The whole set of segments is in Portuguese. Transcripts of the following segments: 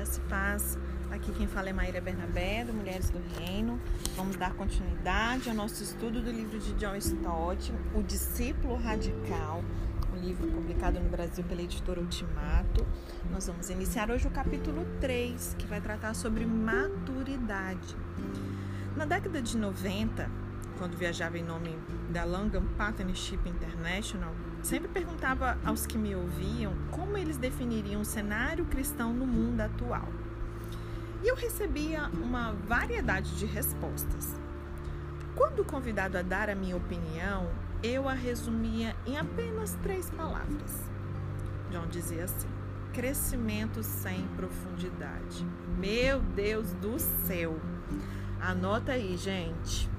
graça e paz. Aqui quem fala é Maíra Bernabé, do Mulheres do Reino. Vamos dar continuidade ao nosso estudo do livro de John Stott, O Discípulo Radical, um livro publicado no Brasil pela editora Ultimato. Nós vamos iniciar hoje o capítulo 3, que vai tratar sobre maturidade. Na década de 90, quando viajava em nome da Langham Partnership International, sempre perguntava aos que me ouviam como eles definiriam o cenário cristão no mundo atual. E eu recebia uma variedade de respostas. Quando convidado a dar a minha opinião, eu a resumia em apenas três palavras. John dizia assim: crescimento sem profundidade. Meu Deus do céu! Anota aí, gente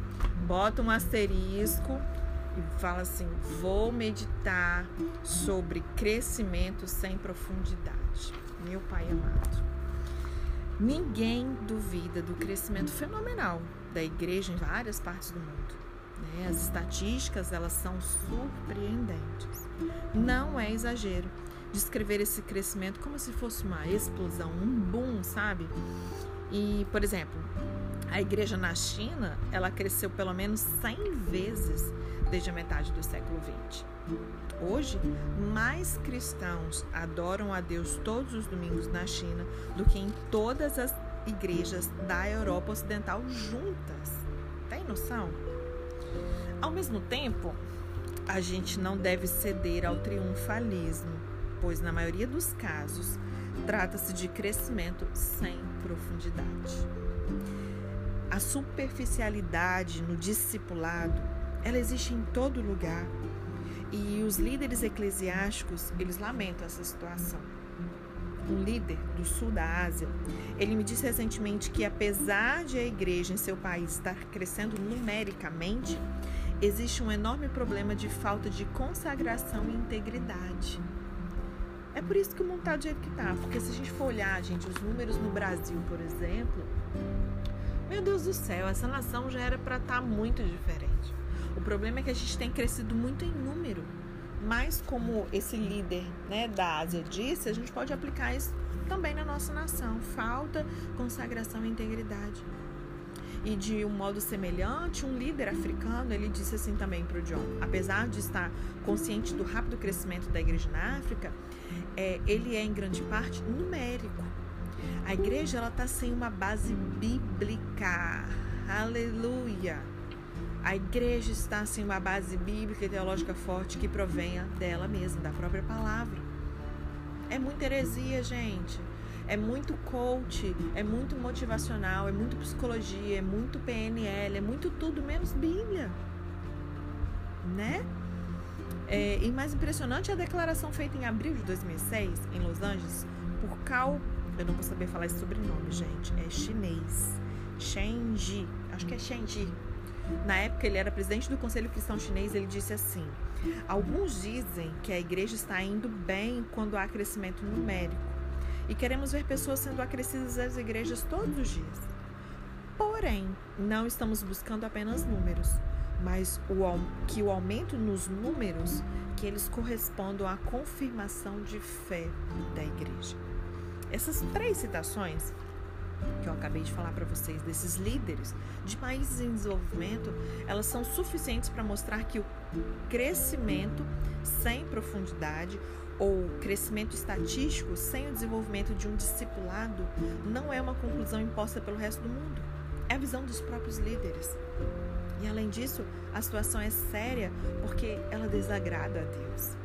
bota um asterisco e fala assim: vou meditar sobre crescimento sem profundidade. Meu Pai amado. Ninguém duvida do crescimento fenomenal da igreja em várias partes do mundo. Né? As estatísticas elas são surpreendentes. Não é exagero descrever esse crescimento como se fosse uma explosão, um boom, sabe? E, por exemplo, a igreja na China, ela cresceu pelo menos 100 vezes desde a metade do século XX. Hoje, mais cristãos adoram a Deus todos os domingos na China do que em todas as igrejas da Europa Ocidental juntas. Tem noção? Ao mesmo tempo, a gente não deve ceder ao triunfalismo, pois na maioria dos casos trata-se de crescimento sem profundidade. A superficialidade no discipulado, ela existe em todo lugar. E os líderes eclesiásticos, eles lamentam essa situação. Um líder do sul da Ásia, ele me disse recentemente que apesar de a igreja em seu país estar crescendo numericamente, existe um enorme problema de falta de consagração e integridade. É por isso que o mundo está do jeito que está, porque se a gente for olhar, gente, os números no Brasil, por exemplo, meu Deus do céu, essa nação já era para estar tá muito diferente. O problema é que a gente tem crescido muito em número. Mas como esse líder né, da Ásia disse, a gente pode aplicar isso também na nossa nação. Falta consagração e integridade. E de um modo semelhante, um líder africano, ele disse assim também para o John, apesar de estar consciente do rápido crescimento da igreja na África, é, ele é em grande parte numérico. A igreja ela está sem uma base bíblica. Aleluia. A igreja está sem uma base bíblica e teológica forte que provenha dela mesma, da própria palavra. É muita heresia, gente. É muito coach, é muito motivacional, é muito psicologia, é muito PNL, é muito tudo menos Bíblia. Né? É, e mais impressionante é a declaração feita em abril de 2006 em Los Angeles por Cal eu não vou saber falar esse sobrenome, gente. É chinês. Shenji. Acho que é Shenji. Na época, ele era presidente do Conselho Cristão Chinês. Ele disse assim: Alguns dizem que a igreja está indo bem quando há crescimento numérico. E queremos ver pessoas sendo acrescidas às igrejas todos os dias. Porém, não estamos buscando apenas números, mas o, que o aumento nos números que eles correspondam à confirmação de fé da igreja. Essas três citações que eu acabei de falar para vocês desses líderes de países em desenvolvimento, elas são suficientes para mostrar que o crescimento sem profundidade ou crescimento estatístico sem o desenvolvimento de um discipulado não é uma conclusão imposta pelo resto do mundo. É a visão dos próprios líderes. E além disso, a situação é séria porque ela desagrada a Deus.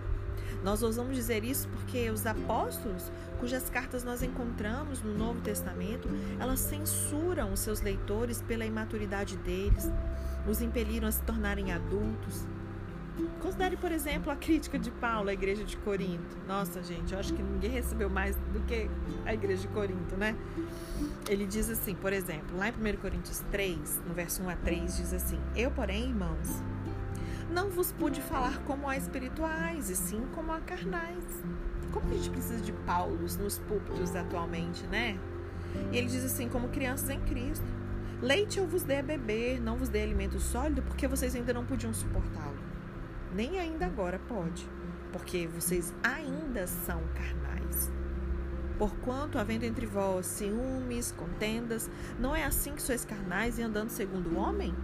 Nós ousamos dizer isso porque os apóstolos, cujas cartas nós encontramos no Novo Testamento, elas censuram os seus leitores pela imaturidade deles, os impeliram a se tornarem adultos. Considere, por exemplo, a crítica de Paulo à igreja de Corinto. Nossa, gente, eu acho que ninguém recebeu mais do que a igreja de Corinto, né? Ele diz assim, por exemplo, lá em 1 Coríntios 3, no verso 1 a 3, diz assim: Eu, porém, irmãos, não vos pude falar como a espirituais, e sim como a carnais. Como a gente precisa de Paulos nos púlpitos atualmente, né? E ele diz assim, como crianças em Cristo. Leite eu vos dei a beber, não vos dei alimento sólido, porque vocês ainda não podiam suportá-lo. Nem ainda agora pode, porque vocês ainda são carnais. Porquanto, havendo entre vós ciúmes, contendas, não é assim que sois carnais e andando segundo o homem?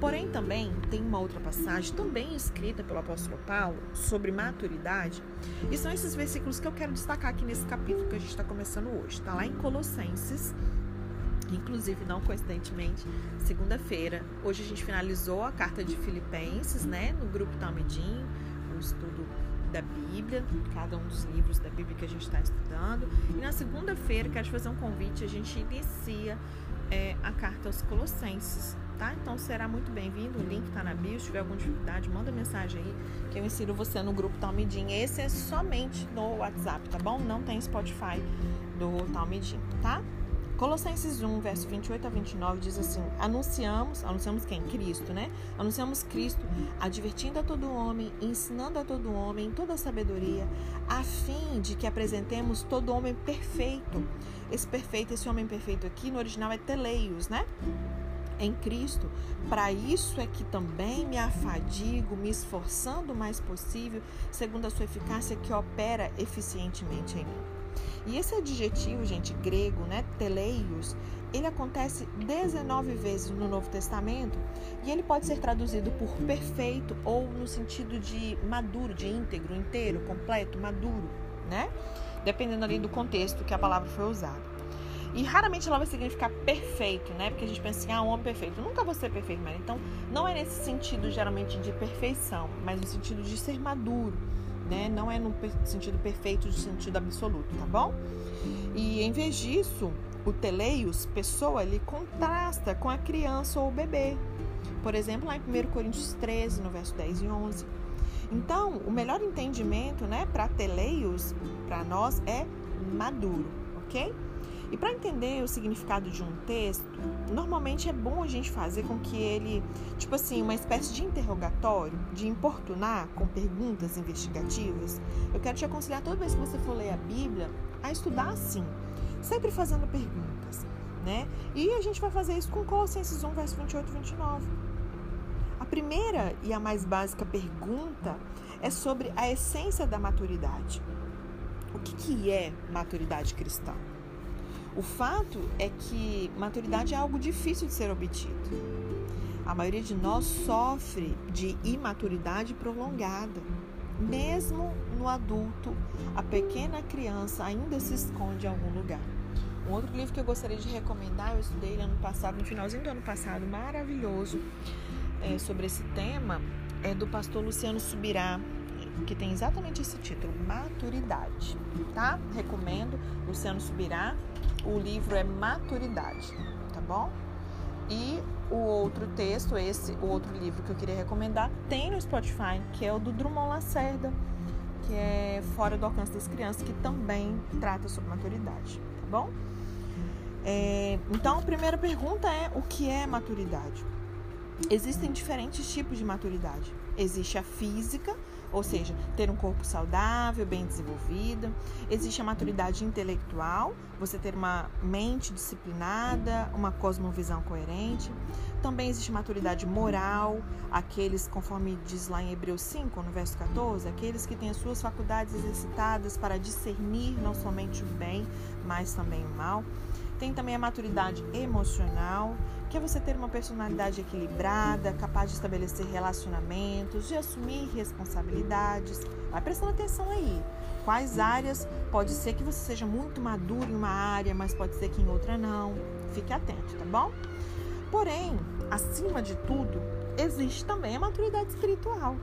Porém, também tem uma outra passagem, também escrita pelo apóstolo Paulo, sobre maturidade. E são esses versículos que eu quero destacar aqui nesse capítulo que a gente está começando hoje. Está lá em Colossenses, inclusive não coincidentemente, segunda-feira. Hoje a gente finalizou a carta de Filipenses, né, no grupo Talmidim, o estudo da Bíblia, cada um dos livros da Bíblia que a gente está estudando. E na segunda-feira, quero te fazer um convite, a gente inicia é, a carta aos Colossenses tá? Então será muito bem-vindo. O link está na bio. Se tiver alguma dificuldade, manda mensagem aí que eu ensino você no grupo Talmidim. Esse é somente no WhatsApp, tá bom? Não tem Spotify do Talmidim, tá? Colossenses 1, verso 28 a 29 diz assim: Anunciamos, anunciamos quem? Cristo, né? Anunciamos Cristo, advertindo a todo homem, ensinando a todo homem toda sabedoria, a fim de que apresentemos todo homem perfeito. Esse perfeito, esse homem perfeito aqui no original é teleios, né? Em Cristo. Para isso é que também me afadigo, me esforçando o mais possível, segundo a sua eficácia que opera eficientemente em mim. E esse adjetivo, gente, grego, né, teleios, ele acontece 19 vezes no Novo Testamento e ele pode ser traduzido por perfeito ou no sentido de maduro, de íntegro, inteiro, completo, maduro, né? Dependendo ali do contexto que a palavra foi usada. E raramente ela vai significar perfeito, né? Porque a gente pensa assim, ah, um homem perfeito. Nunca vou ser perfeito, mas então não é nesse sentido geralmente de perfeição, mas no sentido de ser maduro, né? Não é no sentido perfeito, no sentido absoluto, tá bom? E em vez disso, o teleios, pessoa, ele contrasta com a criança ou o bebê. Por exemplo, lá em 1 Coríntios 13, no verso 10 e 11. Então, o melhor entendimento, né, para teleios, para nós, é maduro, ok? E para entender o significado de um texto, normalmente é bom a gente fazer com que ele, tipo assim, uma espécie de interrogatório, de importunar com perguntas investigativas. Eu quero te aconselhar toda vez que você for ler a Bíblia a estudar assim, sempre fazendo perguntas, né? E a gente vai fazer isso com Colossenses 1, verso 28 e 29. A primeira e a mais básica pergunta é sobre a essência da maturidade. O que, que é maturidade cristã? O fato é que maturidade é algo difícil de ser obtido. A maioria de nós sofre de imaturidade prolongada. Mesmo no adulto, a pequena criança ainda se esconde em algum lugar. Um outro livro que eu gostaria de recomendar, eu estudei ano passado, no finalzinho do ano passado, maravilhoso, é, sobre esse tema, é do pastor Luciano Subirá, que tem exatamente esse título, Maturidade, tá? Recomendo, Luciano Subirá, o livro é Maturidade, tá bom? E o outro texto, esse, o outro livro que eu queria recomendar, tem no Spotify, que é o do Drummond Lacerda, que é Fora do Alcance das Crianças, que também trata sobre maturidade, tá bom? É, então, a primeira pergunta é: o que é maturidade? Existem diferentes tipos de maturidade. Existe a física, ou seja, ter um corpo saudável, bem desenvolvido. Existe a maturidade intelectual, você ter uma mente disciplinada, uma cosmovisão coerente. Também existe maturidade moral, aqueles, conforme diz lá em Hebreus 5, no verso 14, aqueles que têm as suas faculdades exercitadas para discernir não somente o bem, mas também o mal. Tem também a maturidade emocional, que é você ter uma personalidade equilibrada, capaz de estabelecer relacionamentos, de assumir responsabilidades. Vai prestando atenção aí. Quais áreas pode ser que você seja muito maduro em uma área, mas pode ser que em outra não. Fique atento, tá bom? Porém, acima de tudo, existe também a maturidade espiritual.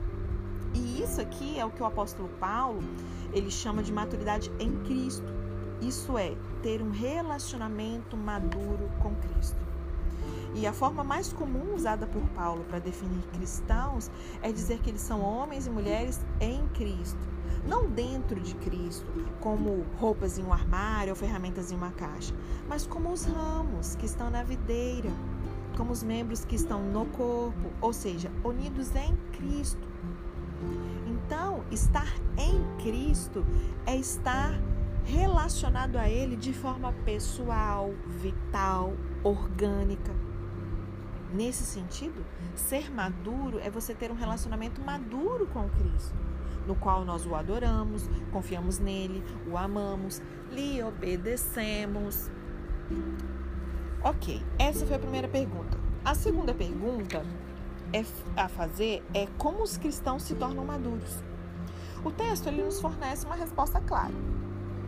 E isso aqui é o que o apóstolo Paulo ele chama de maturidade em Cristo. Isso é ter um relacionamento maduro com Cristo. E a forma mais comum usada por Paulo para definir cristãos é dizer que eles são homens e mulheres em Cristo. Não dentro de Cristo, como roupas em um armário ou ferramentas em uma caixa, mas como os ramos que estão na videira, como os membros que estão no corpo, ou seja, unidos em Cristo. Então, estar em Cristo é estar relacionado a Ele de forma pessoal, vital, orgânica. Nesse sentido, ser maduro é você ter um relacionamento maduro com Cristo. no qual nós o adoramos, confiamos nele, o amamos, lhe obedecemos. Ok, essa foi a primeira pergunta. A segunda pergunta é, a fazer é como os cristãos se tornam maduros. O texto ele nos fornece uma resposta clara.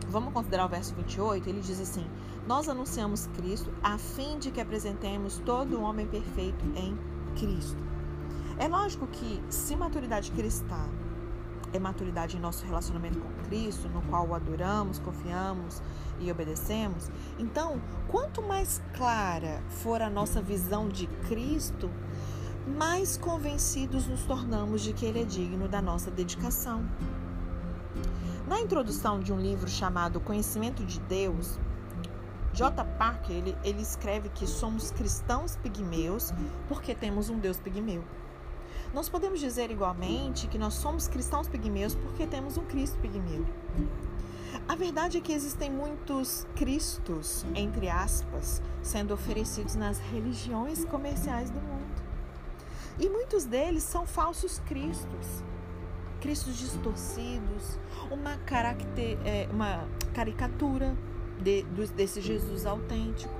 Vamos considerar o verso 28, ele diz assim: Nós anunciamos Cristo a fim de que apresentemos todo homem perfeito em Cristo. É lógico que se maturidade cristã é maturidade em nosso relacionamento com Cristo, no qual o adoramos, confiamos e obedecemos, então, quanto mais clara for a nossa visão de Cristo, mais convencidos nos tornamos de que Ele é digno da nossa dedicação. Na introdução de um livro chamado Conhecimento de Deus, J. Parker ele, ele escreve que somos cristãos pigmeus porque temos um Deus pigmeu. Nós podemos dizer igualmente que nós somos cristãos pigmeus porque temos um Cristo pigmeu. A verdade é que existem muitos cristos, entre aspas, sendo oferecidos nas religiões comerciais do mundo. E muitos deles são falsos cristos. Cristos distorcidos, uma, caracter, é, uma caricatura de, desse Jesus autêntico.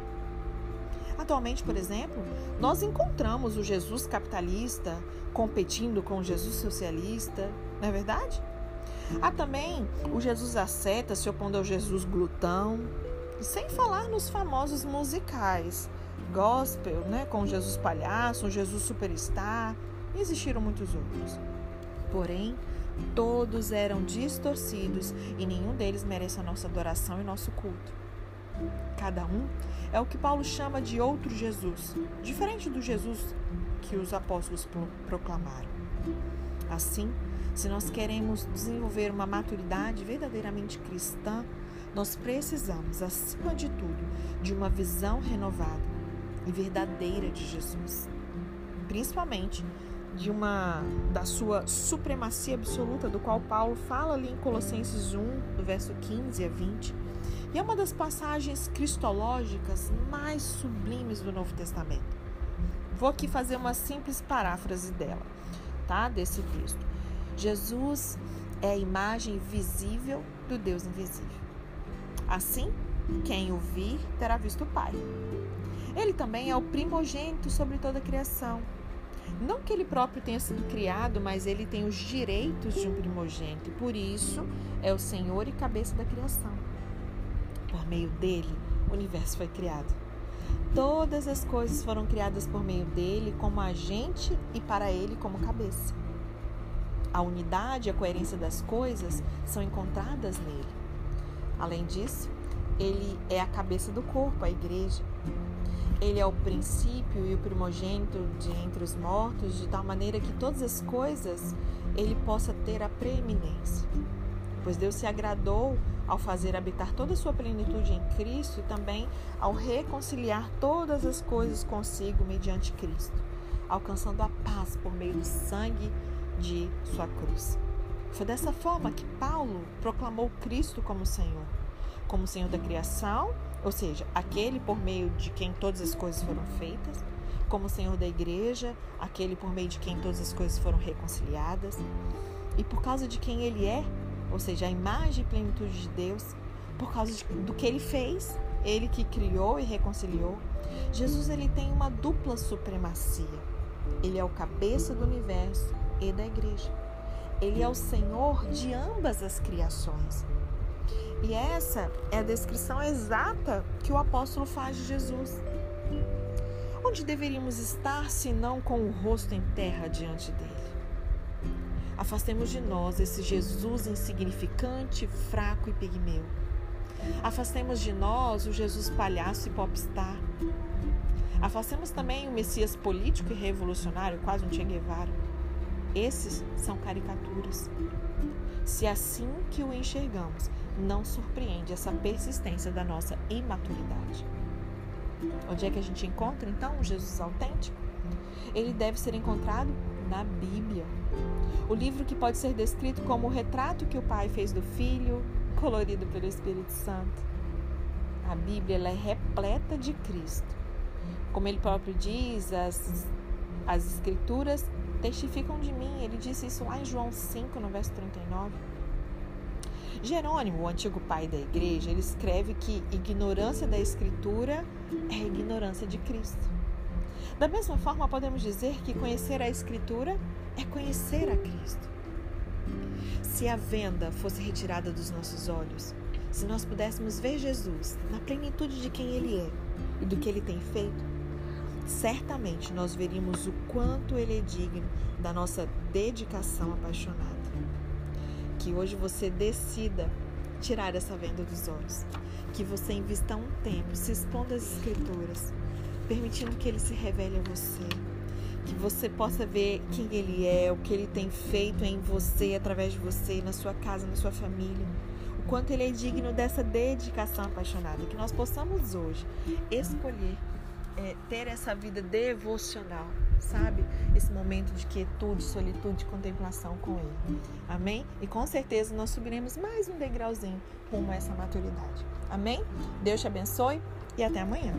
Atualmente, por exemplo, nós encontramos o Jesus capitalista competindo com o Jesus socialista, não é verdade? Há também o Jesus asceta se opondo ao Jesus glutão, sem falar nos famosos musicais, gospel, né, com Jesus palhaço, Jesus superstar, e existiram muitos outros. Porém, todos eram distorcidos e nenhum deles merece a nossa adoração e nosso culto. Cada um é o que Paulo chama de outro Jesus, diferente do Jesus que os apóstolos proclamaram. Assim, se nós queremos desenvolver uma maturidade verdadeiramente cristã, nós precisamos, acima de tudo, de uma visão renovada e verdadeira de Jesus, principalmente de uma da sua supremacia absoluta, do qual Paulo fala ali em Colossenses 1, do verso 15 a 20. E é uma das passagens cristológicas mais sublimes do Novo Testamento. Vou aqui fazer uma simples paráfrase dela, tá? Desse texto. Jesus é a imagem visível do Deus invisível. Assim, quem o vir terá visto o Pai. Ele também é o primogênito sobre toda a criação. Não que ele próprio tenha sido criado, mas ele tem os direitos de um primogênito, por isso é o Senhor e cabeça da criação. Por meio dele, o universo foi criado. Todas as coisas foram criadas por meio dele como agente e para ele como cabeça. A unidade e a coerência das coisas são encontradas nele. Além disso, ele é a cabeça do corpo, a igreja. Ele é o princípio e o primogênito de entre os mortos, de tal maneira que todas as coisas ele possa ter a preeminência. Pois Deus se agradou ao fazer habitar toda a sua plenitude em Cristo e também ao reconciliar todas as coisas consigo mediante Cristo, alcançando a paz por meio do sangue de sua cruz. Foi dessa forma que Paulo proclamou Cristo como Senhor, como Senhor da criação ou seja, aquele por meio de quem todas as coisas foram feitas, como Senhor da igreja, aquele por meio de quem todas as coisas foram reconciliadas, e por causa de quem ele é, ou seja, a imagem e plenitude de Deus, por causa de, do que ele fez, ele que criou e reconciliou, Jesus ele tem uma dupla supremacia. Ele é o cabeça do universo e da igreja. Ele é o Senhor de ambas as criações. E essa é a descrição exata que o apóstolo faz de Jesus. Onde deveríamos estar se não com o rosto em terra diante dele? Afastemos de nós esse Jesus insignificante, fraco e pigmeu. Afastemos de nós o Jesus palhaço e popstar. Afastemos também o Messias político e revolucionário, quase um Che Guevara. Esses são caricaturas. Se é assim que o enxergamos, não surpreende essa persistência da nossa imaturidade. Onde é que a gente encontra então o Jesus autêntico? Ele deve ser encontrado na Bíblia. O livro que pode ser descrito como o retrato que o Pai fez do Filho, colorido pelo Espírito Santo. A Bíblia ela é repleta de Cristo. Como ele próprio diz, as, as Escrituras testificam de mim. Ele disse isso lá em João 5, no verso 39. Jerônimo, o antigo pai da igreja, ele escreve que ignorância da escritura é ignorância de Cristo. Da mesma forma, podemos dizer que conhecer a escritura é conhecer a Cristo. Se a venda fosse retirada dos nossos olhos, se nós pudéssemos ver Jesus na plenitude de quem ele é e do que ele tem feito, certamente nós veríamos o quanto ele é digno da nossa dedicação apaixonada. Que hoje você decida tirar essa venda dos olhos, que você invista um tempo se expondo às Escrituras, permitindo que ele se revele a você, que você possa ver quem ele é, o que ele tem feito em você, através de você, na sua casa, na sua família. O quanto ele é digno dessa dedicação apaixonada, que nós possamos hoje escolher é, ter essa vida devocional, sabe? Esse momento de quietude, solitude, contemplação com Ele. Amém? E com certeza nós subiremos mais um degrauzinho rumo a essa maturidade. Amém? Deus te abençoe e até amanhã.